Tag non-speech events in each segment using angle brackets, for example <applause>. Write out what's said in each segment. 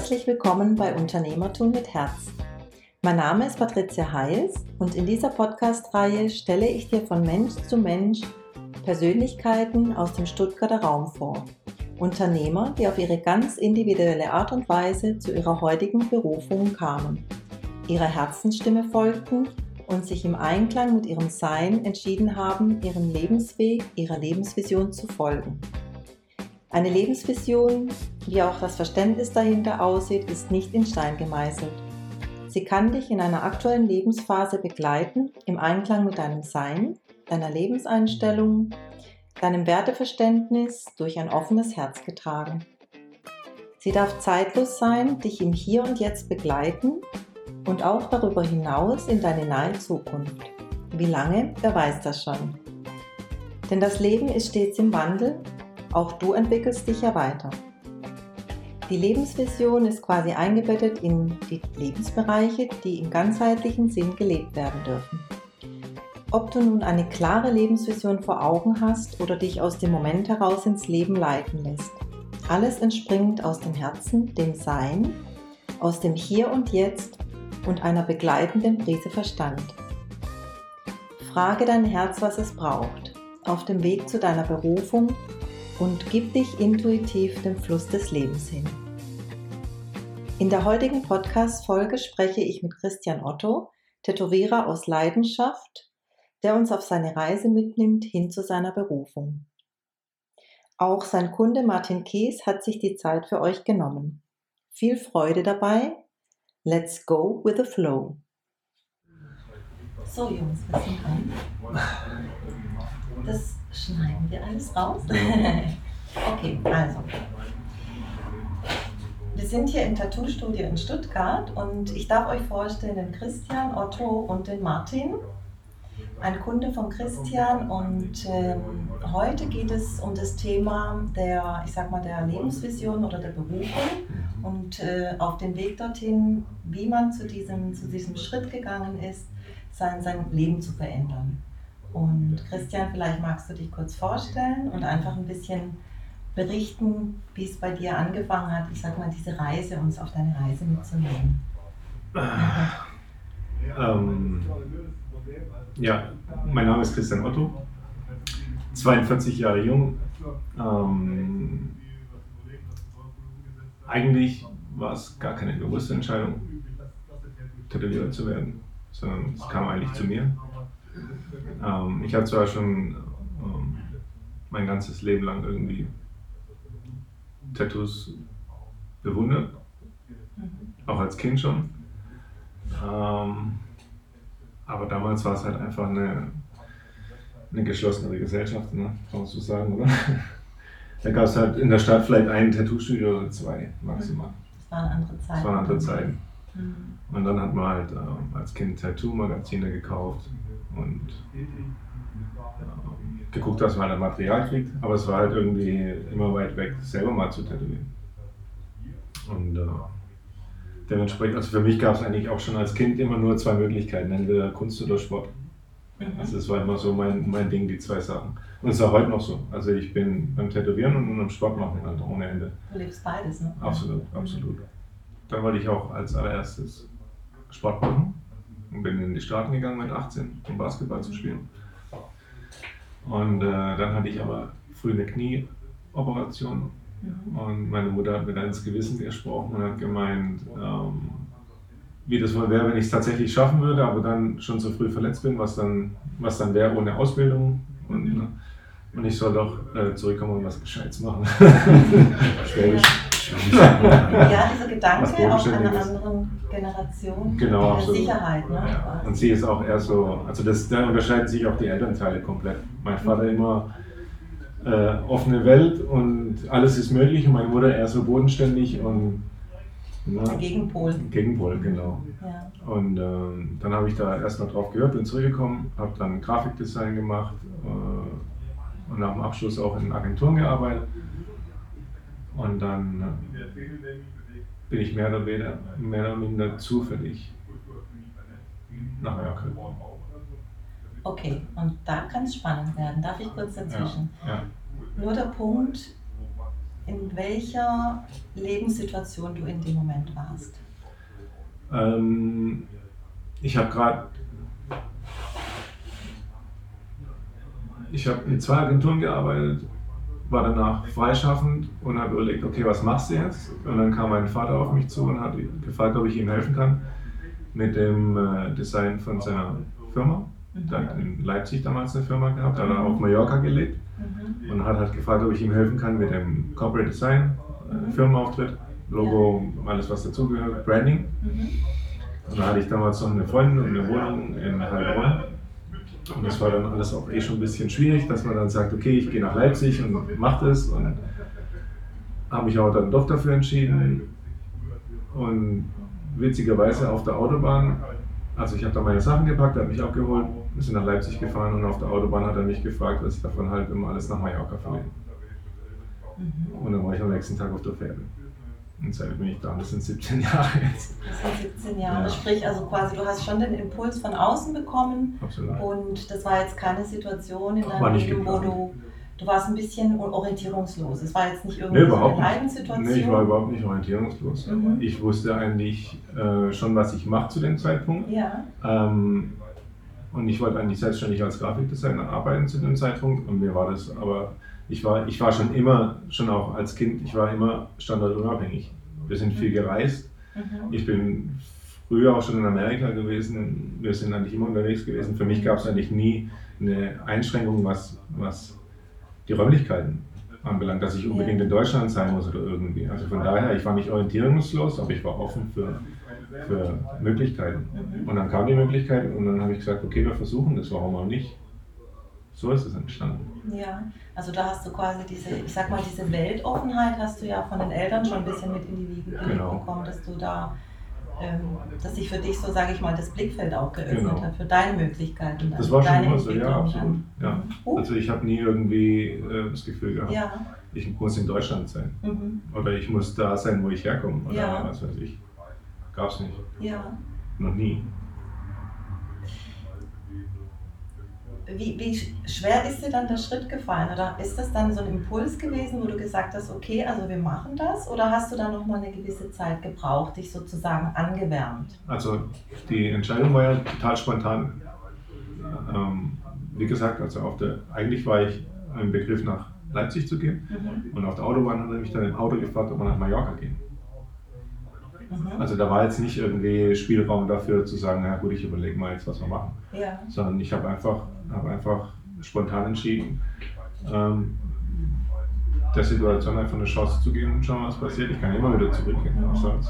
herzlich willkommen bei Unternehmertum mit Herz. Mein Name ist Patricia Heils und in dieser Podcast-Reihe stelle ich dir von Mensch zu Mensch Persönlichkeiten aus dem Stuttgarter Raum vor. Unternehmer, die auf ihre ganz individuelle Art und Weise zu ihrer heutigen Berufung kamen, ihrer Herzensstimme folgten und sich im Einklang mit ihrem Sein entschieden haben, ihrem Lebensweg, ihrer Lebensvision zu folgen. Eine Lebensvision, wie auch das Verständnis dahinter aussieht, ist nicht in Stein gemeißelt. Sie kann dich in einer aktuellen Lebensphase begleiten, im Einklang mit deinem Sein, deiner Lebenseinstellung, deinem Werteverständnis durch ein offenes Herz getragen. Sie darf zeitlos sein, dich im Hier und Jetzt begleiten und auch darüber hinaus in deine nahe Zukunft. Wie lange, wer weiß das schon. Denn das Leben ist stets im Wandel, auch du entwickelst dich ja weiter. Die Lebensvision ist quasi eingebettet in die Lebensbereiche, die im ganzheitlichen Sinn gelebt werden dürfen. Ob du nun eine klare Lebensvision vor Augen hast oder dich aus dem Moment heraus ins Leben leiten lässt, alles entspringt aus dem Herzen, dem Sein, aus dem Hier und Jetzt und einer begleitenden Prise Verstand. Frage dein Herz, was es braucht, auf dem Weg zu deiner Berufung und gib dich intuitiv dem Fluss des Lebens hin. In der heutigen Podcast-Folge spreche ich mit Christian Otto, Tätowierer aus Leidenschaft, der uns auf seine Reise mitnimmt hin zu seiner Berufung. Auch sein Kunde Martin Kies hat sich die Zeit für euch genommen. Viel Freude dabei. Let's go with the flow. So Jungs, wir sind an. Das schneiden wir alles raus. <laughs> okay, also. Wir sind hier im Tattoo-Studio in Stuttgart und ich darf euch vorstellen den Christian, Otto und den Martin. Ein Kunde von Christian und ähm, heute geht es um das Thema der, ich sag mal, der Lebensvision oder der Berufung und äh, auf den Weg dorthin, wie man zu diesem, zu diesem Schritt gegangen ist, sein, sein Leben zu verändern. Und Christian, vielleicht magst du dich kurz vorstellen und einfach ein bisschen berichten, wie es bei dir angefangen hat, ich sag mal, diese Reise, uns auf deine Reise mitzunehmen. Ähm, ja, mein Name ist Christian Otto, 42 Jahre jung. Ähm, eigentlich war es gar keine bewusste Entscheidung, Tätowierer zu werden, sondern es kam eigentlich zu mir. Ähm, ich habe zwar schon ähm, mein ganzes Leben lang irgendwie Tattoos bewundert, auch als Kind schon. Ähm, aber damals war es halt einfach eine, eine geschlossenere Gesellschaft, ne? kann man so sagen, oder? <laughs> da gab es halt in der Stadt vielleicht ein Tattoo-Studio oder zwei maximal. Das waren andere Zeiten. Das waren andere Zeiten. Mhm. Und dann hat man halt äh, als Kind Tattoo-Magazine gekauft und äh, geguckt, dass man halt Material kriegt, aber es war halt irgendwie immer weit weg, selber mal zu tätowieren. Und äh, dementsprechend, also für mich gab es eigentlich auch schon als Kind immer nur zwei Möglichkeiten, entweder Kunst oder Sport. Mhm. Also das war immer so mein, mein Ding, die zwei Sachen. Und es ist auch heute noch so. Also ich bin beim Tätowieren und beim Sport machen halt ohne Ende. Du lebst beides, ne? Absolut, absolut. Dann wollte ich auch als allererstes Sport machen und bin in die Staaten gegangen mit 18, um Basketball zu spielen. Und äh, dann hatte ich aber früh eine Knieoperation mhm. und meine Mutter hat mir dann ins Gewissen gesprochen und hat gemeint, ähm, wie das wohl wäre, wenn ich es tatsächlich schaffen würde, aber dann schon so früh verletzt bin, was dann, was dann wäre ohne Ausbildung. Und, mhm. und ich soll doch äh, zurückkommen und was Gescheites machen. <laughs> Schwäbisch. <laughs> Ja, dieser Gedanke auf einer anderen Generation genau, der Sicherheit. Ne? Ja. Und sie ist auch eher so, also das, da unterscheiden sich auch die Elternteile komplett. Mein Vater immer äh, offene Welt und alles ist möglich und meine Mutter eher so bodenständig und na, Gegenpol. Gegenpol, genau. Ja. Und ähm, dann habe ich da erstmal drauf gehört, bin zurückgekommen, habe dann Grafikdesign gemacht äh, und nach dem Abschluss auch in Agenturen gearbeitet. Und dann bin ich mehr oder weniger, mehr oder minder zufällig nach Mallorca gekommen. Okay, und da kann es spannend werden. Darf ich kurz dazwischen? Ja, ja. Nur der Punkt, in welcher Lebenssituation du in dem Moment warst. Ähm, ich habe gerade ich habe in zwei Agenturen gearbeitet, war danach freischaffend und habe überlegt, okay, was machst du jetzt? Und dann kam mein Vater auf mich zu und hat gefragt, ob ich ihm helfen kann mit dem äh, Design von seiner Firma. Der hat in Leipzig damals eine Firma gehabt, da hat er auf Mallorca gelebt mhm. und hat halt gefragt, ob ich ihm helfen kann mit dem Corporate Design, äh, mhm. Firmenauftritt, Logo, alles was dazugehört, Branding. Mhm. Und da hatte ich damals noch eine Freundin und eine Wohnung in Heilbronn und das war dann alles auch eh schon ein bisschen schwierig, dass man dann sagt, okay, ich gehe nach Leipzig und mache das. Und habe mich auch dann doch dafür entschieden. Und witzigerweise auf der Autobahn, also ich habe da meine Sachen gepackt, habe mich abgeholt, wir sind nach Leipzig gefahren und auf der Autobahn hat er mich gefragt, was ich davon halte, immer alles nach Mallorca verlegen. Mhm. Und dann war ich am nächsten Tag auf der Fähre. Und seitdem bin ich da, das sind 17 <laughs> Jahre jetzt. Das sind 17 Jahre. Ja. Sprich, also quasi, du hast schon den Impuls von außen bekommen. Absolut. Und das war jetzt keine Situation in deinem Leben, wo du, du warst ein bisschen orientierungslos. Es war jetzt nicht irgendwie nee, so eine Leidenssituation. Nee, ich war überhaupt nicht orientierungslos. Mhm. Ich wusste eigentlich äh, schon, was ich mache zu dem Zeitpunkt. Ja. Ähm, und ich wollte eigentlich selbstständig als Grafikdesigner arbeiten zu dem Zeitpunkt. Und mir war das aber ich war, ich war schon immer, schon auch als Kind, ich war immer standardunabhängig. Wir sind viel mhm. gereist. Mhm. Ich bin früher auch schon in Amerika gewesen. Wir sind eigentlich immer unterwegs gewesen. Für mich gab es eigentlich nie eine Einschränkung, was, was die Räumlichkeiten anbelangt, dass ich unbedingt in Deutschland sein muss oder irgendwie. Also von daher, ich war nicht orientierungslos, aber ich war offen für, für Möglichkeiten. Mhm. Und dann kam die Möglichkeit und dann habe ich gesagt, okay, wir versuchen das, warum auch nicht. So ist es entstanden. Ja, also da hast du quasi diese, ich sag mal, diese Weltoffenheit hast du ja von den Eltern schon ein bisschen mit in die Wiege genau. bekommen, dass du da, ähm, dass sich für dich so, sage ich mal, das Blickfeld auch geöffnet genau. hat für deine Möglichkeiten. Das war schon immer so, ja, absolut. Ja. Uh. Also ich habe nie irgendwie äh, das Gefühl gehabt, ja. ich muss in Deutschland sein. Mhm. Oder ich muss da sein, wo ich herkomme. Oder ja. was weiß ich. Gab es nicht. Ja. Noch nie. Wie, wie schwer ist dir dann der Schritt gefallen? Oder ist das dann so ein Impuls gewesen, wo du gesagt hast, okay, also wir machen das? Oder hast du dann nochmal eine gewisse Zeit gebraucht, dich sozusagen angewärmt? Also die Entscheidung war ja total spontan. Ähm, wie gesagt, also auf der, eigentlich war ich im Begriff nach Leipzig zu gehen mhm. und auf der Autobahn hat er mich dann im Auto gefragt, ob wir nach Mallorca gehen. Mhm. Also da war jetzt nicht irgendwie Spielraum dafür zu sagen, na gut, ich überlege mal jetzt, was wir machen. Ja. Sondern ich habe einfach, hab einfach spontan entschieden, ähm, der Situation einfach eine Chance zu geben und schauen, was passiert. Ich kann immer wieder zurückgehen. Mhm.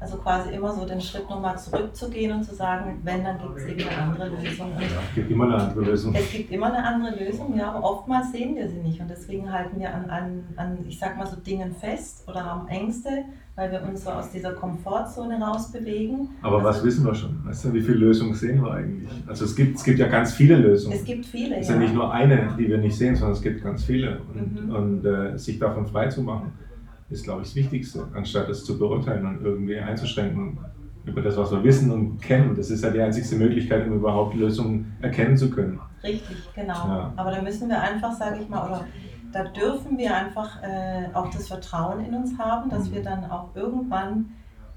Also quasi immer so den Schritt nochmal zurückzugehen und zu sagen, wenn, dann gibt es irgendeine andere Lösung. Und ja, es gibt immer eine andere Lösung. Es gibt immer eine andere Lösung, ja, aber oftmals sehen wir sie nicht. Und deswegen halten wir an, an, an ich sag mal so Dingen fest oder haben Ängste, weil wir uns so aus dieser Komfortzone rausbewegen. Aber also, was wissen wir schon? Weißt du, wie viele Lösungen sehen wir eigentlich? Also es gibt, es gibt ja ganz viele Lösungen. Es gibt viele, Es ist ja. ja nicht nur eine, die wir nicht sehen, sondern es gibt ganz viele. Und, mhm. und äh, sich davon frei zu machen ist, glaube ich, das Wichtigste, anstatt es zu beurteilen und irgendwie einzuschränken über das, was wir wissen und kennen. Das ist ja die einzigste Möglichkeit, um überhaupt Lösungen erkennen zu können. Richtig, genau. Ja. Aber da müssen wir einfach, sage ich mal, oder da dürfen wir einfach äh, auch das Vertrauen in uns haben, dass mhm. wir dann auch irgendwann,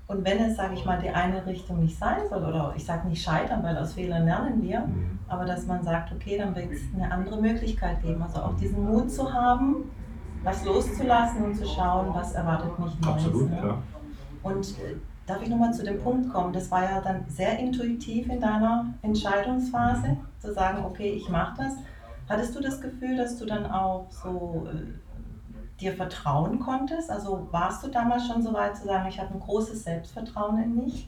und wenn es, sage ich mal, die eine Richtung nicht sein soll, oder ich sage nicht scheitern, weil aus Fehlern lernen wir, mhm. aber dass man sagt, okay, dann wird es eine andere Möglichkeit geben. Also auch diesen Mut zu haben, was loszulassen und zu schauen, was erwartet mich Neues. Absolut, ne? ja. Und äh, darf ich nochmal zu dem Punkt kommen? Das war ja dann sehr intuitiv in deiner Entscheidungsphase, zu sagen, okay, ich mache das. Hattest du das Gefühl, dass du dann auch so äh, dir vertrauen konntest? Also warst du damals schon so weit zu sagen, ich habe ein großes Selbstvertrauen in mich?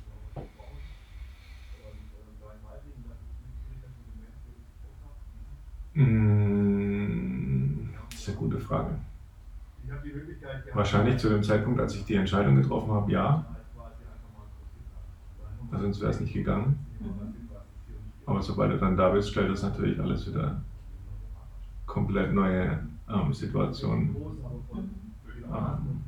Hm, das ist eine gute Frage. Wahrscheinlich zu dem Zeitpunkt, als ich die Entscheidung getroffen habe, ja. Weil sonst wäre es nicht gegangen. Aber sobald du dann da bist, stellt das natürlich alles wieder komplett neue ähm, Situationen. Ähm,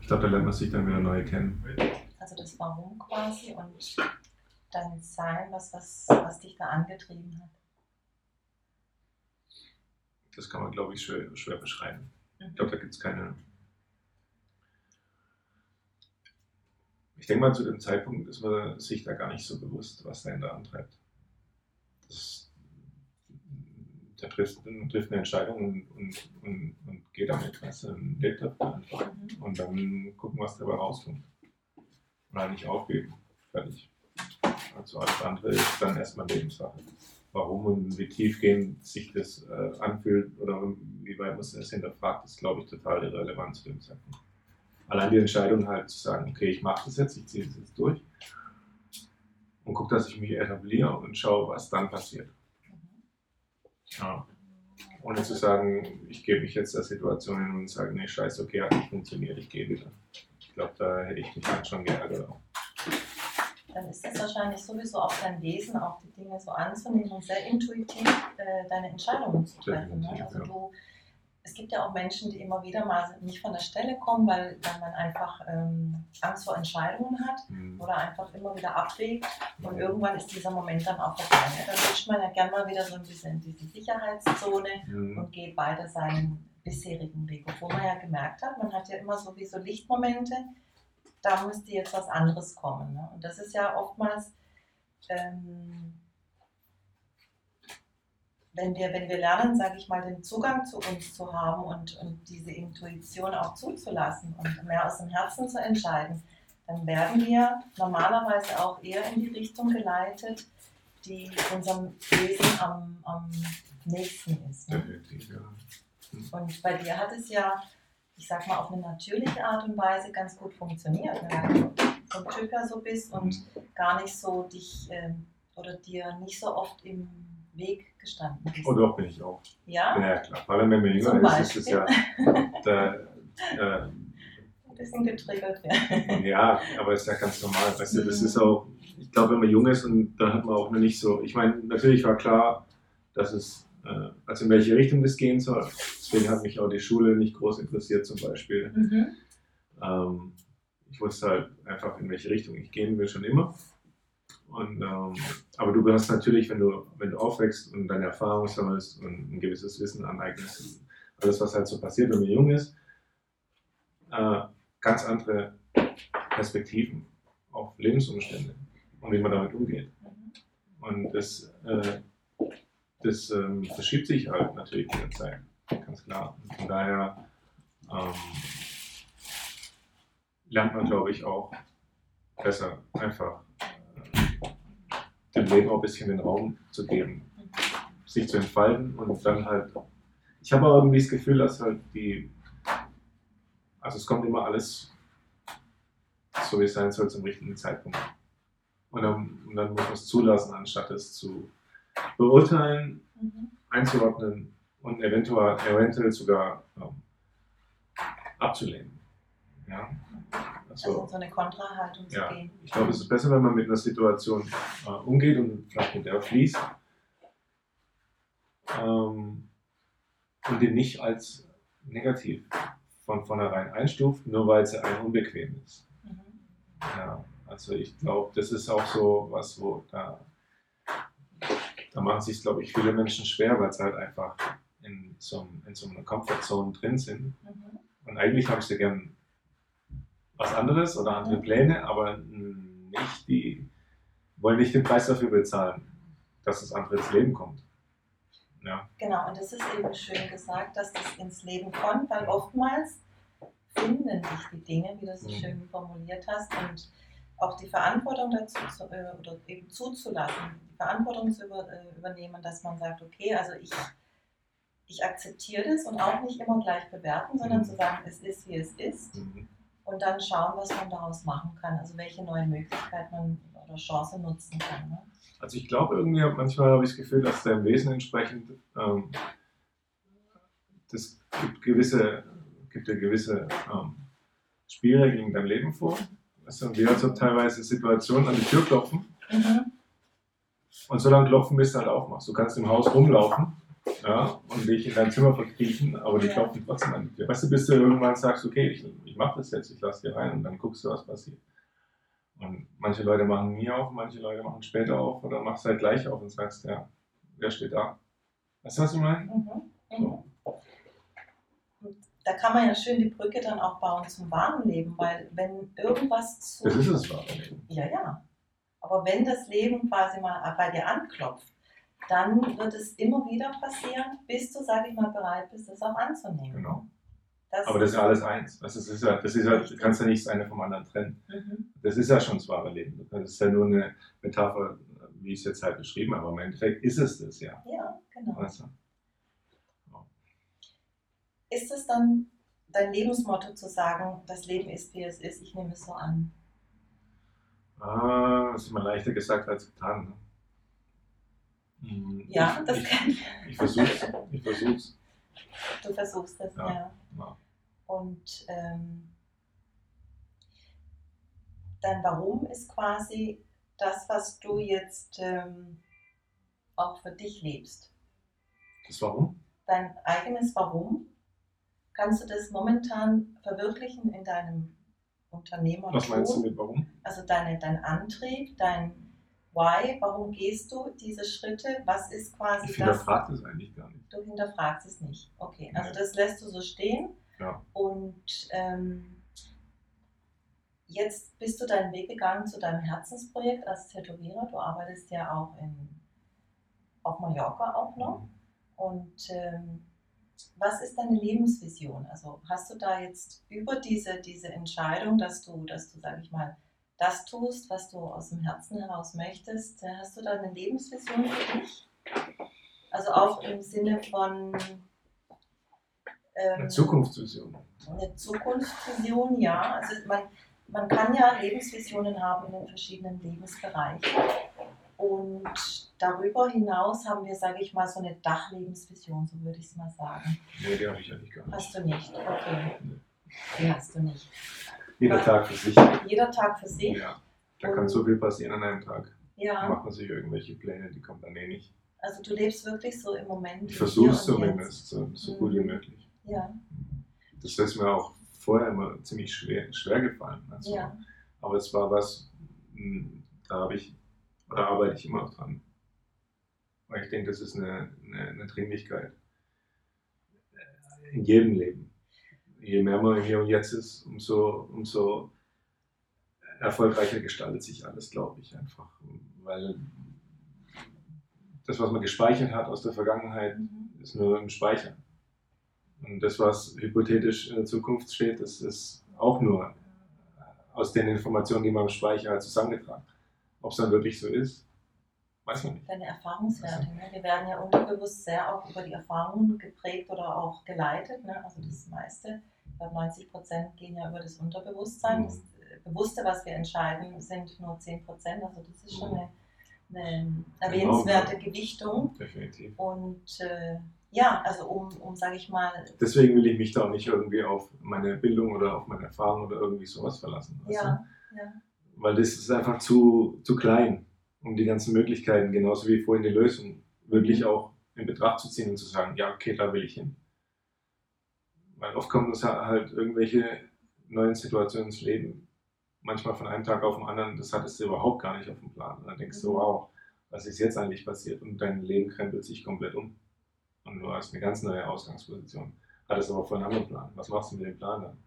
ich glaube, da lernt man sich dann wieder neu kennen. Also das Warum quasi und dein Sein, was, was, was dich da angetrieben hat. das kann man, glaube ich, schwer, schwer beschreiben. Ich glaube, da gibt es keine. Ich denke mal, zu dem Zeitpunkt ist man sich da gar nicht so bewusst, was da antreibt. Das, der trifft, trifft eine Entscheidung und, und, und, und geht damit, weißt du, lebt. Mhm. Und dann gucken, was dabei rauskommt. Und halt nicht aufgeben. Fertig. Also alles andere ist dann erstmal Lebenssache warum und wie tiefgehend sich das äh, anfühlt oder wie weit man es hinterfragt, ist, glaube ich, total irrelevant zu dem Zeitpunkt. Allein die Entscheidung halt zu sagen, okay, ich mache das jetzt, ich ziehe das jetzt durch und gucke, dass ich mich etabliere und schaue, was dann passiert. Ja. Ohne zu sagen, ich gebe mich jetzt der Situation hin und sage, nee, scheiße, okay, hat nicht funktioniert, ich gehe wieder. Ich glaube, da hätte ich mich dann schon geärgert. Dann ist es wahrscheinlich sowieso auch dein Wesen, auch die Dinge so anzunehmen und sehr intuitiv äh, deine Entscheidungen zu treffen. Ne? Also du, es gibt ja auch Menschen, die immer wieder mal nicht von der Stelle kommen, weil, weil man einfach ähm, Angst vor Entscheidungen hat mhm. oder einfach immer wieder abwägt und irgendwann ist dieser Moment dann auch vorbei. Ne? Dann rutscht man ja gerne mal wieder so ein bisschen in diese Sicherheitszone mhm. und geht weiter seinen bisherigen Weg. Obwohl man ja gemerkt hat, man hat ja immer so wie so Lichtmomente, da müsste jetzt was anderes kommen. Ne? Und das ist ja oftmals, ähm, wenn, wir, wenn wir lernen, sage ich mal, den Zugang zu uns zu haben und, und diese Intuition auch zuzulassen und mehr aus dem Herzen zu entscheiden, dann werden wir normalerweise auch eher in die Richtung geleitet, die unserem Wesen am, am nächsten ist. Ne? Und bei dir hat es ja ich sag mal, auf eine natürliche Art und Weise ganz gut funktioniert. Ne? Weil du vom Typ her so bist und gar nicht so dich ähm, oder dir nicht so oft im Weg gestanden bist. Oh doch, bin ich auch. Ja? Ja, klar. Vor allem, wenn man jünger ist, ist es ja. Da, <laughs> äh, ein bisschen getriggert werden. Ja, aber ist ja ganz normal. Weißt du, das ist auch, ich glaube, wenn man jung ist und dann hat man auch noch nicht so, ich meine, natürlich war klar, dass es äh, also in welche Richtung das gehen soll. Deswegen hat mich auch die Schule nicht groß interessiert zum Beispiel. Mhm. Ähm, ich wusste halt einfach, in welche Richtung ich gehen will, schon immer. Und, ähm, aber du hast natürlich, wenn du, wenn du aufwächst und deine Erfahrungen sammelst und ein gewisses Wissen aneignest, alles, was halt so passiert, wenn man jung ist, äh, ganz andere Perspektiven auf Lebensumstände und wie man damit umgeht. Und das äh, das ähm, verschiebt sich halt natürlich mit der Zeit, ganz klar. Und von daher ähm, lernt man, glaube ich, auch besser einfach dem Leben auch ein bisschen den Raum zu geben, sich zu entfalten und dann halt. Ich habe irgendwie das Gefühl, dass halt die. Also es kommt immer alles so wie es sein soll zum richtigen Zeitpunkt. Und dann, und dann muss man es zulassen, anstatt es zu beurteilen, mhm. einzuordnen und eventuell, eventuell sogar ähm, abzulehnen. Ja? Also, also so eine Kontrahaltung ja, zu gehen. Ich glaube, es ist besser, wenn man mit einer Situation äh, umgeht und vielleicht mit der fließt ähm, und die nicht als negativ von vornherein einstuft, nur weil sie einem unbequem ist. Mhm. Ja, also ich glaube, das ist auch so was, wo da da machen sich, glaube ich, viele Menschen schwer, weil sie halt einfach in so, in so einer Comfortzone drin sind. Mhm. Und eigentlich haben sie gern was anderes oder andere. Pläne, aber nicht die, wollen nicht den Preis dafür bezahlen, dass das andere ins Leben kommt. Ja. Genau, und das ist eben schön gesagt, dass das ins Leben kommt, weil oftmals finden sich die Dinge, wie du es so mhm. schön formuliert hast, und auch die Verantwortung dazu zu, äh, oder eben zuzulassen, die Verantwortung zu über, äh, übernehmen, dass man sagt, okay, also ich, ich akzeptiere das und auch nicht immer gleich bewerten, sondern mhm. zu sagen, es ist, wie es ist mhm. Und dann schauen, was man daraus machen kann, also welche neuen Möglichkeiten man oder Chancen nutzen kann. Ne? Also ich glaube irgendwie, manchmal habe ich das Gefühl, dass da im Wesen entsprechend ähm, das gibt gewisse, gibt ja gewisse ähm, Spielregeln in deinem Leben vor also wir haben so teilweise Situationen an die Tür klopfen. Mhm. Und so lange klopfen, bis du halt aufmachst. Du kannst im Haus rumlaufen ja, und dich in dein Zimmer verkriechen, aber die ja. klopfen trotzdem an die Tür. Weißt du, bis du irgendwann sagst, okay, ich, ich mache das jetzt, ich lasse dir rein und dann guckst du, was passiert. Und manche Leute machen nie auf, manche Leute machen später auf oder machst halt gleich auf und sagst, ja, wer steht da? Weißt du, was ich meine? Mhm. So. da kann man ja schön die Brücke dann auch bauen zum wahren Leben, weil wenn irgendwas zu. Das ist das wahre Leben. Ja, ja. Aber wenn das Leben quasi mal bei dir anklopft, dann wird es immer wieder passieren, bis du, sage ich mal, bereit bist, das auch anzunehmen. Genau. Das Aber das ist ja alles eins. Das ist ja, das ist ja, du kannst ja nicht das eine vom anderen trennen. Mhm. Das ist ja schon das wahre Leben. Das ist ja nur eine Metapher, wie ich es jetzt halt beschrieben habe. Aber im Endeffekt ist es das ja. Ja, genau. Also, Ist es dann dein Lebensmotto zu sagen, das Leben ist, wie es ist, ich nehme es so an? ah, das ist immer leichter gesagt als getan. Ne? Hm, Ja, ich, das ich, kann ich. ich versuch's. Ich versuch's. Du versuchst es, ja. Ja. Ja. Und ähm, dein Warum ist quasi das, was du jetzt ähm, auch für dich lebst. Das Warum? Dein eigenes Warum, kannst du das momentan verwirklichen in deinem Unternehmertum? Was meinst du mit Warum? Also deine, dein Antrieb, dein Why, warum gehst du diese Schritte? Was ist quasi Ich das? hinterfrage das eigentlich gar nicht. Du hinterfragst es nicht. Okay, also Nee. das lässt du so stehen. Ja. Und ähm, jetzt bist du deinen Weg gegangen zu deinem Herzensprojekt als Tätowierer. Du arbeitest ja auch in, auf Mallorca auch noch. Und ähm, was ist deine Lebensvision? Also hast du da jetzt über diese, diese Entscheidung, dass du, dass du, sag ich mal, das tust, was du aus dem Herzen heraus möchtest, äh, hast du da eine Lebensvision für dich? Also auch im Sinne von ähm, Eine Zukunftsvision. eine Zukunftsvision, ja. Also man, man kann ja Lebensvisionen haben in den verschiedenen Lebensbereichen. Und darüber hinaus haben wir, sage ich mal, so eine Dachlebensvision, so würde ich es mal sagen. Nee, die habe ich eigentlich gar nicht. Hast du nicht? Okay. Nee. Die hast du nicht. Jeder Tag für sich. Jeder Tag für sich. Ja. Da kann so viel passieren an einem Tag. Da Ja, macht man sich irgendwelche Pläne, die kommen dann eh nicht. also du lebst wirklich so im Moment. Ich versuche es und zumindest, so, so gut wie Mhm. möglich. Ja, Das ist mir auch vorher immer ziemlich schwer, schwer gefallen. Also, ja. Aber es war was, mh, da habe ich, oder arbeite ich immer noch dran. Weil ich denke, das ist eine, eine, eine Dringlichkeit. In jedem Leben. Je mehr man im Hier und Jetzt ist, umso, umso erfolgreicher gestaltet sich alles, glaube ich einfach. Weil das, was man gespeichert hat aus der Vergangenheit, Mhm. ist nur im Speicher. Und das, was hypothetisch in der Zukunft steht, das ist auch nur aus den Informationen, die man im Speicher hat, zusammengetragen. Ob es dann wirklich so ist, weiß man nicht. Deine Erfahrungswerte. Ne? Wir werden ja unterbewusst sehr auch über die Erfahrungen geprägt oder auch geleitet. Ne? Also das meiste, ich glaube 90 Prozent gehen ja über das Unterbewusstsein. Mhm. Das äh, Bewusste, was wir entscheiden, sind nur 10 Prozent. Also das ist schon Mhm. eine, eine erwähnenswerte Gewichtung. Definitiv. Und äh, ja, also um, um sage ich mal, Deswegen will ich mich da auch nicht irgendwie auf meine Bildung oder auf meine Erfahrung oder irgendwie sowas verlassen. ja, ja? Weil das ist einfach zu, zu klein, um die ganzen Möglichkeiten, genauso wie vorhin die Lösung, wirklich Mhm. auch in Betracht zu ziehen und zu sagen, ja, okay, da will ich hin. Weil oft kommen uns halt irgendwelche neuen Situationen ins Leben, manchmal von einem Tag auf den anderen, das hattest du überhaupt gar nicht auf dem Plan. Und dann denkst du, Mhm. wow, was ist jetzt eigentlich passiert? Und dein Leben krempelt sich komplett um. Und du hast eine ganz neue Ausgangsposition. Hattest aber vorher einen anderen Plan. Was machst du mit dem Plan dann?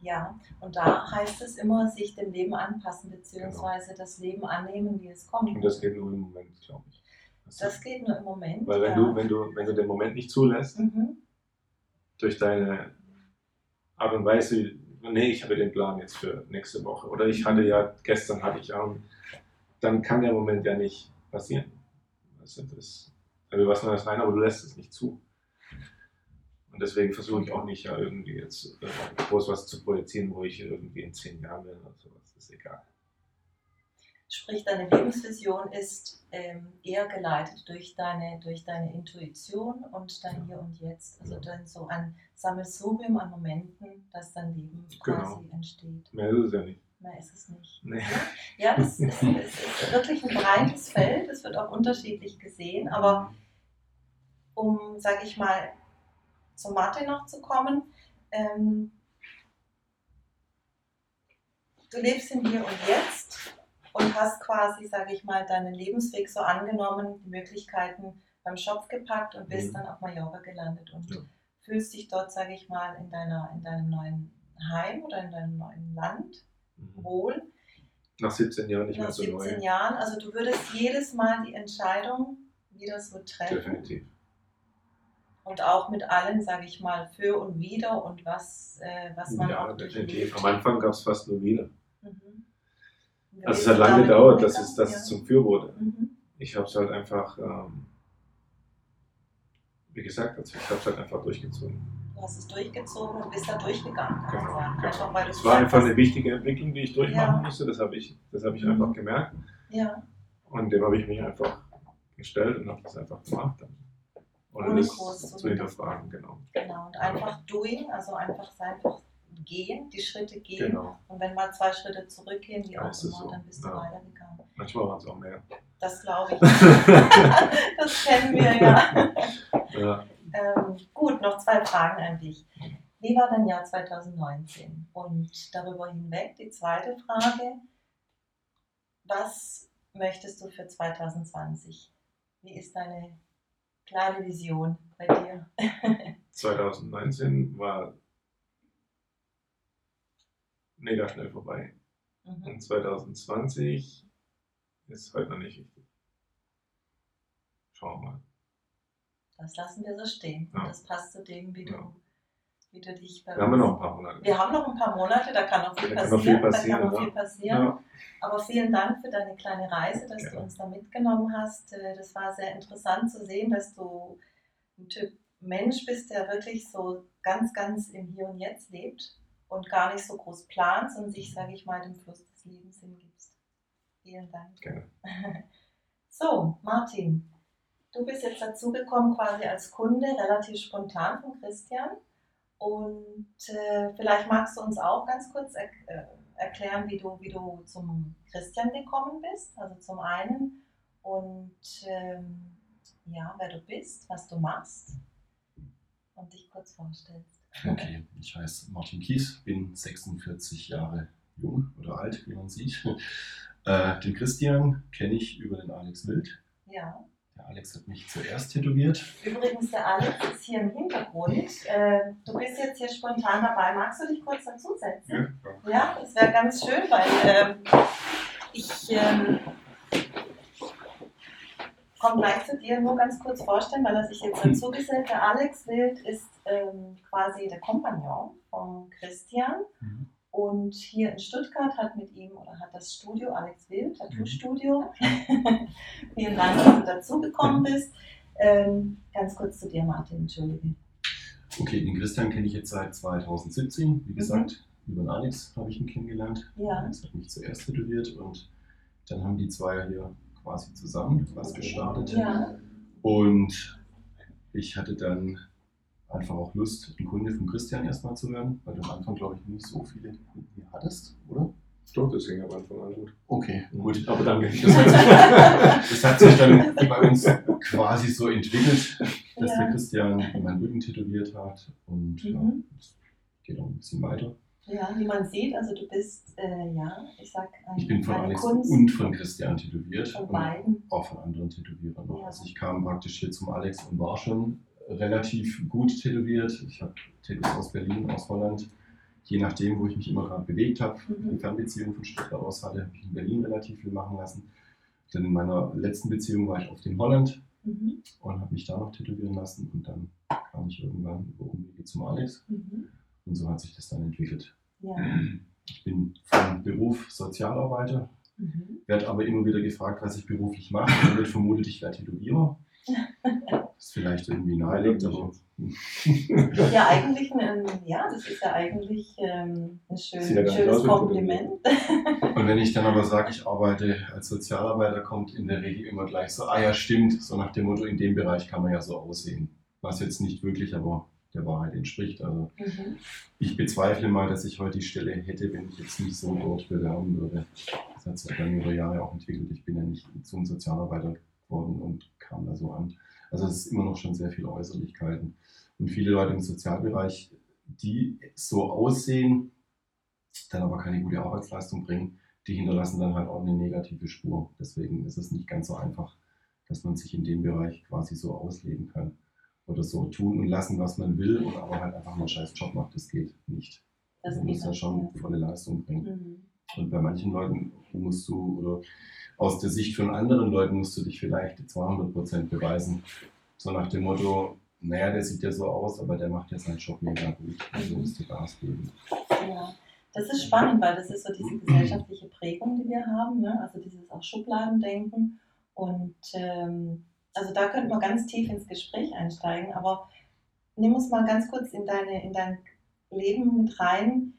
Ja. Und da heißt es immer, sich dem Leben anpassen, beziehungsweise das Leben annehmen, wie es kommt. Und das geht nur im Moment, glaube ich. Das Das geht nur im Moment. weil wenn ja. du, wenn du, wenn du den Moment nicht zulässt, Mhm. durch deine Art und Weise, nee, ich habe den Plan jetzt für nächste Woche oder ich hatte ja, gestern hatte ich auch, dann kann der Moment ja nicht passieren. Also das, da will was Neues rein, aber du lässt es nicht zu. Und deswegen versuche ich auch nicht ja irgendwie jetzt äh, groß was zu projizieren, wo ich irgendwie in zehn Jahren bin oder sowas. Das ist egal. Sprich, deine Lebensvision ist ähm, eher geleitet durch deine, durch deine Intuition und dein Hier und Jetzt. Also Ja. dann so ein Sammelsurium an Momenten, dass dein Leben Genau. quasi entsteht. Mehr ist es ja nicht. Mehr ist es nicht. Nee. Ja, das ist, es ist wirklich ein breites Feld. Es wird auch unterschiedlich gesehen. Aber um, sage ich mal, zur Mathe noch zu kommen, ähm, du lebst im Hier und Jetzt und hast quasi, sage ich mal, deinen Lebensweg so angenommen, die Möglichkeiten beim Schopf gepackt und bist Mhm. dann auf Mallorca gelandet und Ja. fühlst dich dort, sage ich mal, in, deiner, in deinem neuen Heim oder in deinem neuen Land Mhm. wohl. Nach 17 Jahren nicht Nach mehr so 17 neu. Jahren. Also du würdest jedes Mal die Entscheidung wieder so treffen. Definitiv. Und auch mit allen, sage ich mal, für und wider und was, äh, was man Ja, auch definitiv. Am Anfang gab es fast nur wieder. Mhm. Also es hat lange gedauert, dass es, dass es zum Für wurde. ja. mhm. Ich habe es halt einfach, ähm, wie gesagt, also ich habe es halt einfach durchgezogen. Du hast es durchgezogen und bist da durchgegangen, Genau, sagen. genau. Einfach, Es war einfach eine wichtige Entwicklung, die ich durchmachen Ja. musste. Das habe ich, das habe ich Mhm. einfach gemerkt. Ja, Und dem habe ich mich einfach gestellt und habe das einfach gemacht. Ohne, Ohne groß zu zu hinterfragen, genau. genau. Und einfach doing, also einfach einfach gehen, die Schritte gehen. genau. Und wenn mal zwei Schritte zurückgehen, wie Ja, auch immer, so. dann bist du Ja. weitergegangen. Manchmal waren es auch mehr. Das glaube ich. <laughs> <laughs> das kennen wir ja. <laughs> Ja. Ähm, gut, noch zwei Fragen an dich. Wie war dein Jahr 2019? Und darüber hinweg die zweite Frage, was möchtest du für 2020? Wie ist deine kleine Vision bei dir? <laughs> 2019 war mega schnell vorbei. Mhm. Und 2020 ist heute noch nicht wichtig. Schauen wir mal. Das lassen wir so stehen. Ja. Das passt zu dem, wie du, Ja. wie du dich bei haben wir uns- noch ein paar Monate. Wir haben noch ein paar Monate, da kann noch viel Da passieren. viel passieren, da kann noch ja. viel passieren. Ja, Aber vielen Dank für deine kleine Reise, dass du Gerne. uns da mitgenommen hast. Äh, Das war sehr interessant zu sehen, dass du ein Typ Mensch bist, der wirklich so ganz, ganz im Hier und Jetzt lebt und gar nicht so groß planst und sich, sage ich mal, dem Fluss des Lebens hingibst. Vielen Dank. gerne. <laughs> So, Martin, du bist jetzt dazugekommen quasi als Kunde, relativ spontan von Christian. Und äh, vielleicht magst du uns auch ganz kurz er äh, erklären, wie du, wie du zum Christian gekommen bist. Also zum einen und ähm, ja, wer du bist, was du machst und dich kurz vorstellst. Okay, ich heiße Martin Kies, bin 46 Jahre jung oder alt, wie man sieht. Äh, den Christian kenne ich über den Alex Wild. Ja. Der Alex hat mich zuerst tätowiert. Übrigens, der Alex ist hier im Hintergrund. Äh, du bist jetzt hier spontan dabei. Magst du dich kurz dazusetzen? Ja, das wäre ganz schön, weil ähm, ich ähm, komme gleich zu dir nur ganz kurz vorstellen, weil er sich jetzt dazu gesellt. Der Alex Wild ist ähm, quasi der Kompagnon von Christian. Mhm. Und hier in Stuttgart hat mit ihm oder hat das Studio Alex Wild, Tattoo-Studio. <laughs> Vielen Dank, dass du dazugekommen bist. Ähm, ganz kurz zu dir, Martin, entschuldige. Okay, den Christian kenne ich jetzt seit 2017. Wie gesagt, über den Alex habe ich ihn kennengelernt. Ja. Alex hat mich zuerst tätowiert und dann haben die zwei hier quasi zusammen was gestartet. Ja, Und ich hatte dann einfach auch Lust, einen Kunde von Christian erstmal zu werden, weil du am Anfang, glaube ich, nicht so viele Kunden hier hattest, oder? Doch, das ging am Anfang an gut. Okay, gut. Aber danke. <laughs> <laughs> Das hat, sich, das hat sich dann bei uns quasi so entwickelt, dass Ja. der Christian meinen Rücken tätowiert hat und ja, Mhm. es geht auch ein bisschen weiter. ja, wie man sieht, also du bist, äh, ja, ich sag, ein, Ich bin von Alex Kunst und von Christian tätowiert von und beiden. auch von anderen Tätowierern noch. Ja. Also ich kam praktisch hier zum Alex und war schon relativ gut tätowiert. Ich habe Tattoos aus Berlin, aus Holland. Je nachdem, wo ich mich immer gerade bewegt habe, Mhm. die Fernbeziehung von Stuttgart aus hatte, habe ich in Berlin relativ viel machen lassen. Dann in meiner letzten Beziehung war ich oft in Holland Mhm. und habe mich da noch tätowieren lassen. Und dann kam ich irgendwann über Umwege zum Alex. Mhm. Und so hat sich das dann entwickelt. Ja. Ich bin von Beruf Sozialarbeiter, Mhm. werde aber immer wieder gefragt, was ich beruflich mache. Dann wird vermutet, ich wäre Tätowierer. Das ist vielleicht irgendwie naheliegend, aber Ja, eigentlich, ein, ja, das ist ja eigentlich ähm, ein schön, ja schönes Kompliment. Und wenn ich dann aber sage, ich arbeite als Sozialarbeiter, kommt in der Regel immer gleich so, ah ja, stimmt, so nach dem Motto, in dem Bereich kann man ja so aussehen. Was jetzt nicht wirklich, aber der Wahrheit entspricht. Also Mhm. ich bezweifle mal, dass ich heute die Stelle hätte, wenn ich jetzt nicht so dort bewerben würde. Das hat sich dann über Jahre auch entwickelt. Ich bin ja nicht zum Sozialarbeiter geworden und kam da so an. Also es ist immer noch schon sehr viel Äußerlichkeiten. Und viele Leute im Sozialbereich, die so aussehen, dann aber keine gute Arbeitsleistung bringen, die hinterlassen dann halt auch eine negative Spur. Deswegen ist es nicht ganz so einfach, dass man sich in dem Bereich quasi so ausleben kann. oder so tun und lassen, was man will und aber halt einfach nur einen scheiß Job macht, das geht nicht. Das man muss ja schon volle Leistung bringen. Mhm. Und bei manchen Leuten musst du, oder aus der Sicht von anderen Leuten musst du dich vielleicht 200% beweisen. So nach dem Motto, naja, der sieht ja so aus, aber der macht ja seinen Job mega gut. Also musst du Gas geben. Ja, das ist spannend, weil das ist so diese gesellschaftliche Prägung, die wir haben, ne? also dieses auch Schubladendenken. Und ähm, also da könnte man ganz tief ins Gespräch einsteigen, aber nimm uns mal ganz kurz in, deine, in dein Leben mit rein.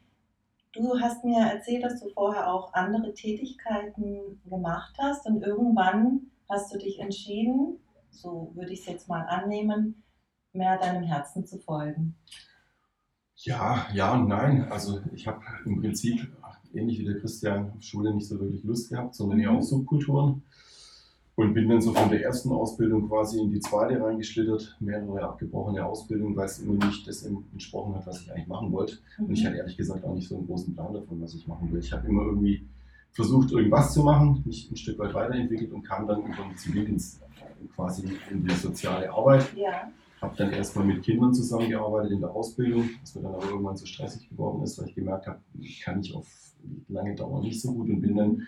Du hast mir erzählt, dass du vorher auch andere Tätigkeiten gemacht hast und irgendwann hast du dich entschieden, so würde ich es jetzt mal annehmen, mehr deinem Herzen zu folgen. Ja, ja und nein. Also ich habe im Prinzip, ähnlich wie der Christian, auf Schule nicht so wirklich Lust gehabt, sondern eher Mhm. auf Subkulturen. Und bin dann so von der ersten Ausbildung quasi in die zweite reingeschlittert, mehrere abgebrochene Ausbildungen, weil es immer nicht das entsprochen hat, was ich eigentlich machen wollte. Und ich hatte ehrlich gesagt auch nicht so einen großen Plan davon, was ich machen will. Ich habe immer irgendwie versucht, irgendwas zu machen, mich ein Stück weit weiterentwickelt und kam dann über den Zivildienst quasi in die soziale Arbeit. Ja. Habe dann erstmal mit Kindern zusammengearbeitet in der Ausbildung, was mir dann aber irgendwann so stressig geworden ist, weil ich gemerkt habe, kann ich auf lange Dauer nicht so gut und bin dann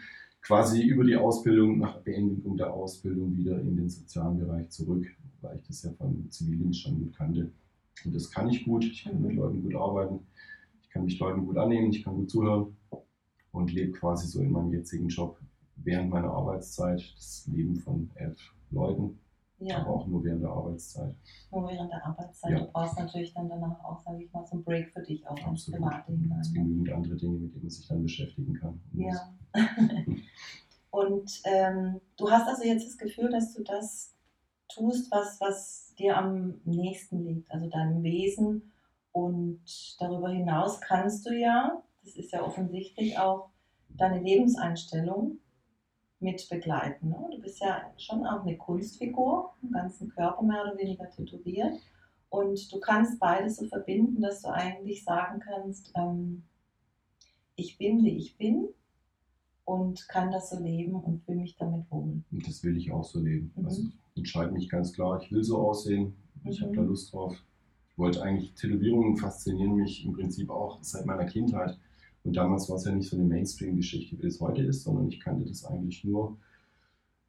quasi über die Ausbildung, nach Beendigung der Ausbildung wieder in den sozialen Bereich zurück, weil ich das ja vom Zivildienst schon gut kannte. Und das kann ich gut, ich kann mit Leuten gut arbeiten, ich kann mich Leuten gut annehmen, ich kann gut zuhören und lebe quasi so in meinem jetzigen Job während meiner Arbeitszeit das Leben von elf Leuten, Ja. aber auch nur während der Arbeitszeit. Nur während der Arbeitszeit. Ja. Du brauchst natürlich dann danach auch, sage ich mal, so einen Break für dich auch ins. Private Es hinein. ne? genügend andere Dinge, mit denen man sich dann beschäftigen kann. Ja. <laughs> Und ähm, du hast also jetzt das Gefühl, dass du das tust, was, was dir am nächsten liegt, also deinem Wesen. Und darüber hinaus kannst du ja, das ist ja offensichtlich auch deine Lebenseinstellung mit begleiten. Ne? Du bist ja schon auch eine Kunstfigur, im ganzen Körper mehr oder weniger tätowiert. Und du kannst beides so verbinden, dass du eigentlich sagen kannst, ähm, ich bin, wie ich bin und kann das so leben und fühle mich damit wohl. Und das will ich auch so leben. Mhm. Also ich entscheide mich ganz klar, ich will so aussehen, ich Mhm. habe da Lust drauf. Ich wollte eigentlich, Tätowierungen faszinieren mich im Prinzip auch seit meiner Kindheit. Und damals war es ja nicht so eine Mainstream-Geschichte, wie es heute ist, sondern ich kannte das eigentlich nur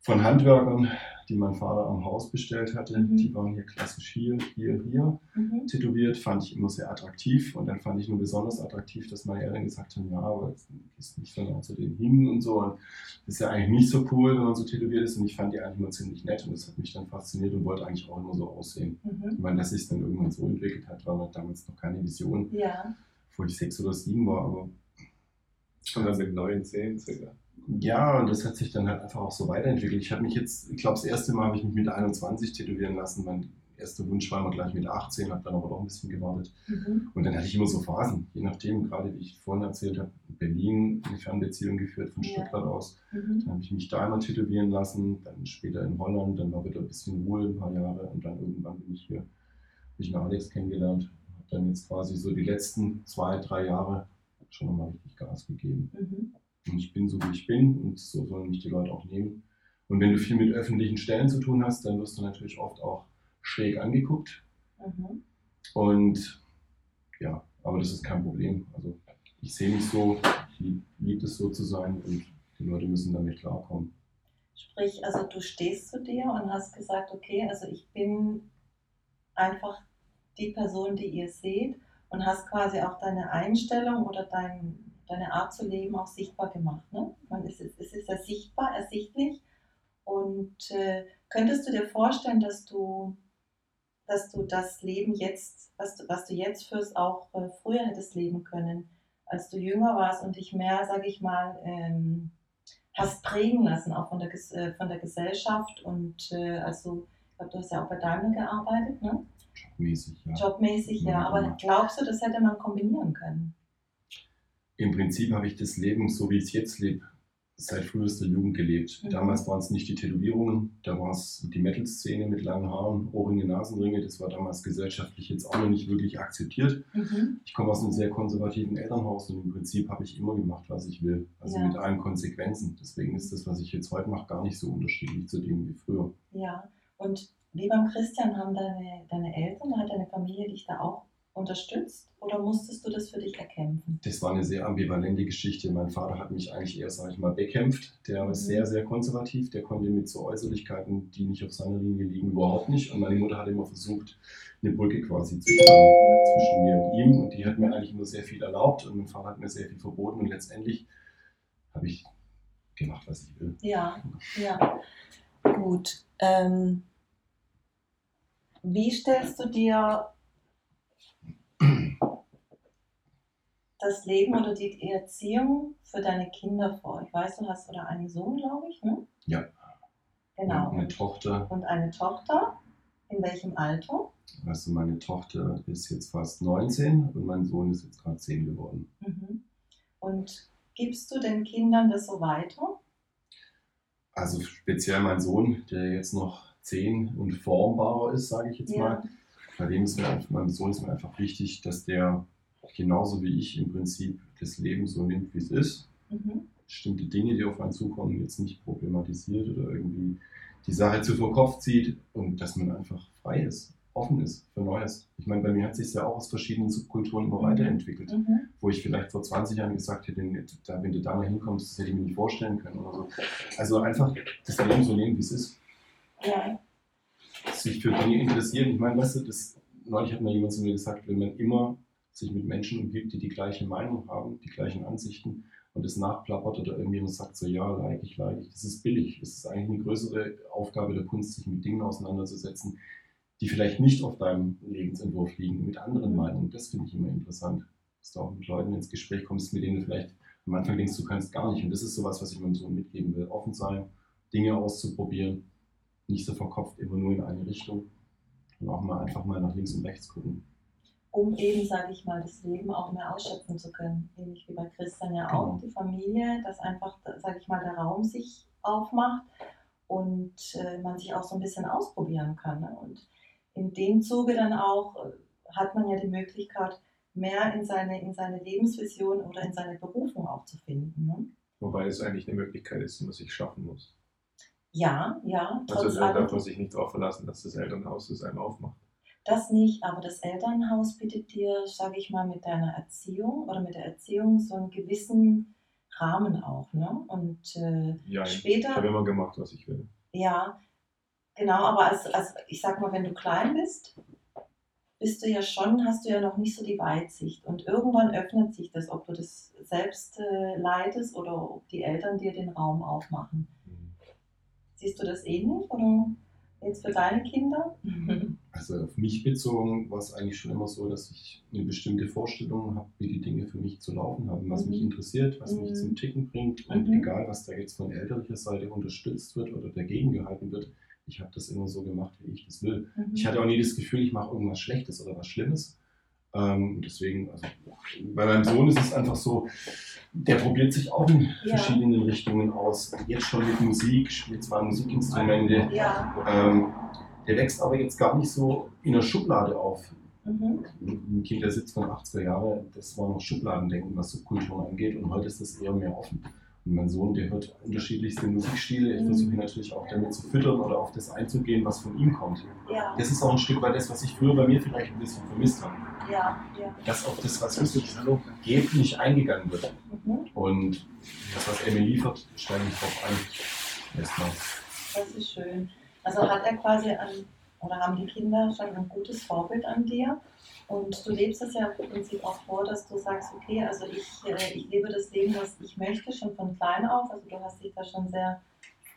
von Handwerkern, die mein Vater am Haus bestellt hatte. Mhm. Die waren hier klassisch hier, hier, hier Mhm. tätowiert, fand ich immer sehr attraktiv. Und dann fand ich nur besonders attraktiv, dass meine Eltern gesagt haben, ja, aber jetzt ist nicht so nah zu denen hin und so. Und das ist ja eigentlich nicht so cool, wenn man so tätowiert ist. Und ich fand die eigentlich immer ziemlich nett und das hat mich dann fasziniert und wollte eigentlich auch immer so aussehen. Ich Mhm. meine, dass sich dann irgendwann so entwickelt hat, war damals noch keine Vision, Ja, bevor ich sechs oder sieben war. Aber Und dann mit neuen Zähnen sogar. ja, und das hat sich dann halt einfach auch so weiterentwickelt. Ich habe mich jetzt, ich glaube, das erste Mal habe ich mich mit 21 tätowieren lassen. Mein erster Wunsch war immer gleich mit 18, habe dann aber doch ein bisschen gewartet. mhm. Und dann hatte ich immer so Phasen, je nachdem, gerade wie ich vorhin erzählt habe, in Berlin eine Fernbeziehung geführt von Ja. Stuttgart aus. Mhm. Dann habe ich mich da einmal tätowieren lassen, dann später in Holland, dann war wieder ein bisschen Ruhe, ein paar Jahre und dann irgendwann bin ich hier, habe ich einen Alex kennengelernt, habe dann jetzt quasi so die letzten zwei, drei Jahre schon nochmal richtig Gas gegeben. Mhm. Und ich bin so, wie ich bin und so sollen mich die Leute auch nehmen. Und wenn du viel mit öffentlichen Stellen zu tun hast, dann wirst du natürlich oft auch schräg angeguckt. Mhm. Und ja, aber das ist kein Problem. Also ich sehe mich so, ich lieb, lieb es so zu sein und die Leute müssen damit klarkommen. Sprich, also du stehst zu dir und hast gesagt, okay, also ich bin einfach die Person, die ihr seht und hast quasi auch deine Einstellung oder dein, deine Art zu leben auch sichtbar gemacht. Ne? Man ist, es ist ja sichtbar, ersichtlich. Und äh, könntest du dir vorstellen, dass du, dass du das Leben jetzt, was du, was du jetzt führst, auch äh, früher hättest leben können, als du jünger warst und dich mehr, sage ich mal, ähm, hast prägen lassen, auch von der, äh, von der Gesellschaft und äh, also, ich glaube, du hast ja auch bei Daimler gearbeitet, ne? Jobmäßig, ja. jobmäßig, ja, aber genau. glaubst du, das hätte man kombinieren können? Im Prinzip habe ich das Leben, so wie ich es jetzt lebe, seit frühester Jugend gelebt. Mhm. Damals waren es nicht die Tätowierungen, da war es die Metal-Szene mit langen Haaren, Ohrringe, Nasenringe. Das war damals gesellschaftlich jetzt auch noch nicht wirklich akzeptiert. Mhm. Ich komme aus einem sehr konservativen Elternhaus und im Prinzip habe ich immer gemacht, was ich will. Also Ja. mit allen Konsequenzen. Deswegen ist das, was ich jetzt heute mache, gar nicht so unterschiedlich zu dem wie früher. Ja, und wie beim Christian haben deine, deine Eltern, hat deine Familie dich da auch unterstützt oder musstest du das für dich erkämpfen? Das war eine sehr ambivalente Geschichte. Mein Vater hat mich eigentlich eher, sage ich mal, bekämpft. Der war Mhm. sehr, sehr konservativ. Der konnte mit so Äußerlichkeiten, die nicht auf seiner Linie liegen, überhaupt nicht. Und meine Mutter hat immer versucht, eine Brücke quasi zu schlagen zwischen mir und ihm. Und die hat mir eigentlich immer sehr viel erlaubt und mein Vater hat mir sehr viel verboten. Und letztendlich habe ich gemacht, was ich will. Ja, ja. Gut. Ähm, wie stellst du dir das Leben oder die Erziehung für deine Kinder vor? Ich weiß, du hast oder einen Sohn, glaube ich, ne? Ja. Genau. Und eine Tochter, Und eine Tochter. In welchem Alter? also meine Tochter ist jetzt fast 19 und mein Sohn ist jetzt gerade 10 geworden. Mhm. Und gibst du den Kindern das so weiter? Also speziell mein Sohn, der jetzt noch 10 und formbarer ist, sage ich jetzt mal. Bei dem ist mir, meinem Sohn ist mir einfach wichtig, dass der genauso wie ich im Prinzip das Leben so nimmt, wie es ist. Mhm. Bestimmte Dinge, die auf einen zukommen, jetzt nicht problematisiert oder irgendwie die Sache zu vor Kopf zieht und dass man einfach frei ist, offen ist für Neues. Ich meine, bei mir hat sich ja auch aus verschiedenen Subkulturen immer Mhm. weiterentwickelt, Mhm. wo ich vielleicht vor 20 Jahren gesagt hätte, wenn du da mal hinkommst, das hätte ich mir nicht vorstellen können oder so. Also einfach das Leben so nehmen, wie es ist Ja. sich für Dinge interessieren. Ich meine, weißt du, das, neulich hat mir jemand zu mir gesagt, wenn man immer sich mit Menschen umgibt, die die gleiche Meinung haben, die gleichen Ansichten und es nachplappert oder irgendjemand sagt so, ja, like ich, like ich, das ist billig. Es ist eigentlich eine größere Aufgabe der Kunst, sich mit Dingen auseinanderzusetzen, die vielleicht nicht auf deinem Lebensentwurf liegen, mit anderen Mhm. Meinungen. Das finde ich immer interessant, dass du auch mit Leuten ins Gespräch kommst, mit denen du vielleicht am Anfang denkst, du kannst gar nicht. Und das ist sowas, was ich meinem Sohn mitgeben will. Offen sein, Dinge auszuprobieren, nicht so verkopft immer nur in eine Richtung und auch mal einfach mal nach links und rechts gucken. um eben, sage ich mal, das Leben auch mehr ausschöpfen zu können. Ähnlich wie bei Christian ja auch, Genau. die Familie, dass einfach, sage ich mal, der Raum sich aufmacht und äh, man sich auch so ein bisschen ausprobieren kann. Ne? Und in dem Zuge dann auch äh, hat man ja die Möglichkeit, mehr in seine, in seine Lebensvision oder in seine Berufung auch zu finden. Ne? Wobei es eigentlich eine Möglichkeit ist, die man sich schaffen muss. Ja, ja, trotz Also da allem. darf man sich nicht darauf verlassen, dass das Elternhaus es einem aufmacht. Das nicht, aber das Elternhaus bietet dir, sage ich mal, mit deiner Erziehung oder mit der Erziehung so einen gewissen Rahmen auch. Ne? Und äh, Ja, ich später, habe immer gemacht, was ich will. ja, genau, aber als, als, ich sag mal, wenn du klein bist, bist du ja schon, hast du ja noch nicht so die Weitsicht. Und irgendwann öffnet sich das, ob du das selbst äh, leitest oder ob die Eltern dir den Raum aufmachen. Siehst du das ähnlich oder jetzt für deine Kinder? <laughs> Also auf mich bezogen war es eigentlich schon immer so, dass ich eine bestimmte Vorstellung habe, wie die Dinge für mich zu laufen haben, was Mhm. mich interessiert, was Mhm. mich zum Ticken bringt. Und Mhm. egal, was da jetzt von elterlicher Seite unterstützt wird oder dagegen gehalten wird, ich habe das immer so gemacht, wie ich das will. Mhm. Ich hatte auch nie das Gefühl, ich mache irgendwas Schlechtes oder was Schlimmes. Ähm, deswegen, also bei meinem Sohn ist es einfach so, der probiert sich auch in Ja. verschiedenen Richtungen aus. Jetzt schon mit Musik, spielt zwar Musikinstrumente. Ja. Ähm, der wächst aber jetzt gar nicht so in der Schublade auf. Mhm. Ein Kind, der sitzt von 80er Jahre, das war noch Schubladendenken, was Subkulturen angeht. Und heute ist das eher mehr offen. Und mein Sohn, der hört unterschiedlichste Musikstile. Ich Mhm. versuche ihn natürlich auch damit zu füttern oder auf das einzugehen, was von ihm kommt. Ja, Das ist auch ein Stück weit das, was ich früher bei mir vielleicht ein bisschen vermisst habe. Ja, ja. Dass auf das, geht, nicht eingegangen wird. Mhm. Und das, was er mir liefert, steige ich drauf ein. Erstmal. Das ist schön. Also hat er quasi an, oder haben die Kinder schon ein gutes Vorbild an dir? Und du lebst es ja im Prinzip auch vor, dass du sagst, okay, also ich, äh, ich lebe das Leben, was ich möchte, schon von klein auf. Also du hast dich da schon sehr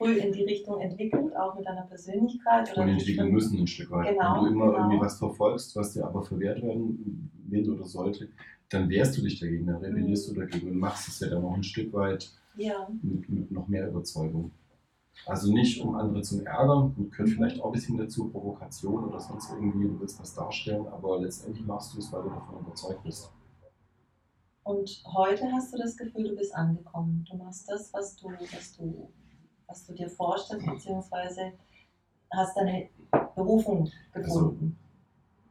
früh in die Richtung entwickelt, auch mit deiner Persönlichkeit. Und dich entwickeln müssen ein Stück weit. Genau, Wenn du immer genau. irgendwie was verfolgst, was dir aber verwehrt werden will oder sollte, dann wehrst du dich dagegen, dann rebellierst Mhm. du dagegen und machst es ja dann auch ein Stück weit Ja, mit, mit noch mehr Überzeugung. Also nicht, um andere zu ärgern, und gehört Mhm. vielleicht auch ein bisschen dazu, Provokation oder sonst irgendwie, du willst was darstellen, aber letztendlich machst du es, weil du davon überzeugt bist. und heute hast du das Gefühl, du bist angekommen. Du machst das, was du, was du, was du dir vorstellst, beziehungsweise hast deine Berufung gefunden.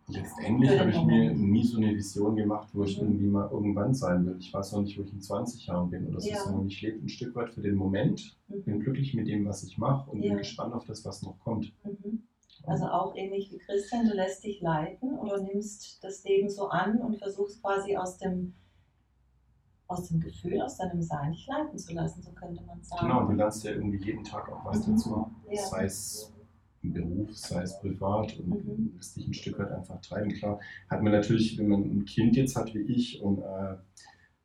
Letztendlich Für den habe ich mir nie so eine Vision gemacht, wo ich Mhm. irgendwie mal irgendwann sein will. Ich weiß noch nicht, wo ich in 20 Jahren bin oder so, Ja. sondern ich lebe ein Stück weit für den Moment, bin Mhm. glücklich mit dem, was ich mache und Ja. bin gespannt auf das, was noch kommt. Mhm. Also auch ähnlich wie Christian, du lässt dich leiten oder nimmst das Leben so an und versuchst quasi aus dem, aus dem Gefühl, aus deinem Sein dich leiten zu lassen, so könnte man sagen. Genau, du lernst ja irgendwie jeden Tag auch was Mhm. dazu. Ja. Sei es im Beruf, sei es privat und Mhm. lässt dich ein Stück weit einfach treiben. Klar, hat man natürlich, wenn man ein Kind jetzt hat wie ich und äh,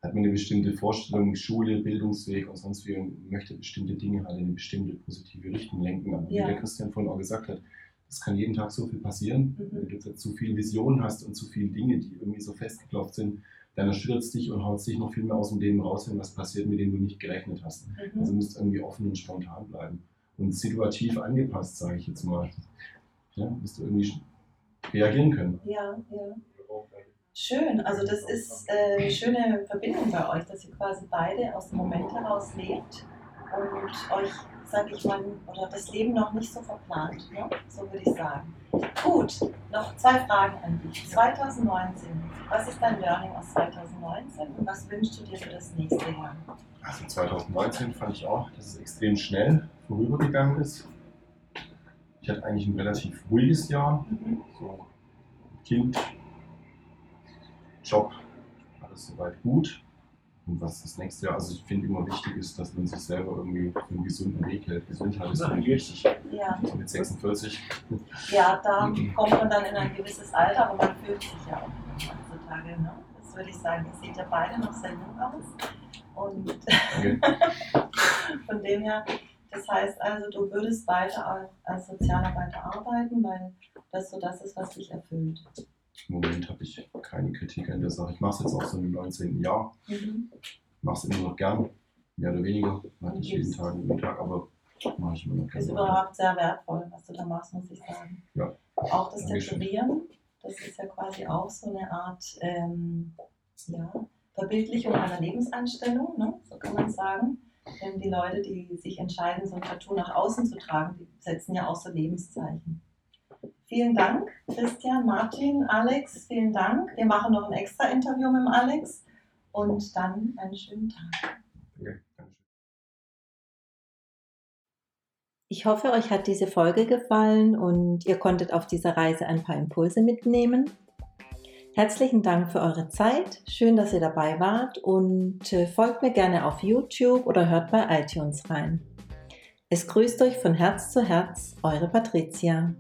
hat man eine bestimmte Vorstellung, Schule, Bildungsweg und sonst wie und möchte bestimmte Dinge halt in eine bestimmte positive Richtung lenken. Aber Ja. wie der Christian vorhin auch gesagt hat, es kann jeden Tag so viel passieren. Mhm. Wenn du zu viel Vision hast und zu viele Dinge, die irgendwie so festgeklopft sind, dann erschüttert es dich und haut dich noch viel mehr aus dem Leben raus, wenn was passiert, mit dem du nicht gerechnet hast. Also Mhm. musst irgendwie offen und spontan bleiben. Und situativ angepasst, sage ich jetzt mal. Ja, musst du irgendwie reagieren können. Ja, ja. Schön, also das ist äh, eine schöne Verbindung bei euch, dass ihr quasi beide aus dem Moment heraus lebt und euch, sage ich mal, oder das Leben noch nicht so verplant, ne? so würde ich sagen. Gut, noch zwei Fragen an dich. 2019, was ist dein Learning aus 2019 und was wünschst du dir für das nächste Jahr? Also 2019 fand ich auch, dass es extrem schnell vorübergegangen ist. Ich hatte eigentlich ein relativ ruhiges Jahr. Mhm. So Kind, Job, alles soweit gut. Und was das nächste Jahr, also ich finde immer wichtig ist, dass man sich selber irgendwie für einen gesunden Weg hält. Gesundheit ist irgendwie wichtig. Ja, mit 46. ja, da kommt man dann in ein gewisses Alter, aber man fühlt sich ja auch heutzutage. Ne? Das würde ich sagen, ihr seht ja beide noch sehr jung aus. Und Okay. <laughs> Von dem her, das heißt also, du würdest weiter als- als Sozialarbeiter arbeiten, weil das so das ist, was dich erfüllt. Im Moment habe ich keine Kritik an der Sache. Ich mache es jetzt auch so im 19. Jahr. Mhm. Mache es immer noch gern, mehr oder weniger. Mache ich jeden. Tag, jeden Tag, aber mache ich immer noch Ist gerne. überhaupt sehr wertvoll, was du da machst, muss ich sagen. Ja. Auch das Dankeschön. Tätowieren, das ist ja quasi auch so eine Art ähm, ja, Verbildlichung einer Lebenseinstellung, ne? so kann man sagen. Denn die Leute, die sich entscheiden, so ein Tattoo nach außen zu tragen, die setzen ja auch so Lebenszeichen. Vielen Dank, Christian, Martin, Alex, vielen Dank. Wir machen noch ein extra Interview mit dem Alex und dann einen schönen Tag. Ich hoffe, euch hat diese Folge gefallen und ihr konntet auf dieser Reise ein paar Impulse mitnehmen. Herzlichen Dank für eure Zeit. Schön, dass ihr dabei wart und äh, folgt mir gerne auf YouTube oder hört bei iTunes rein. Es grüßt euch von Herz zu Herz, eure Patricia.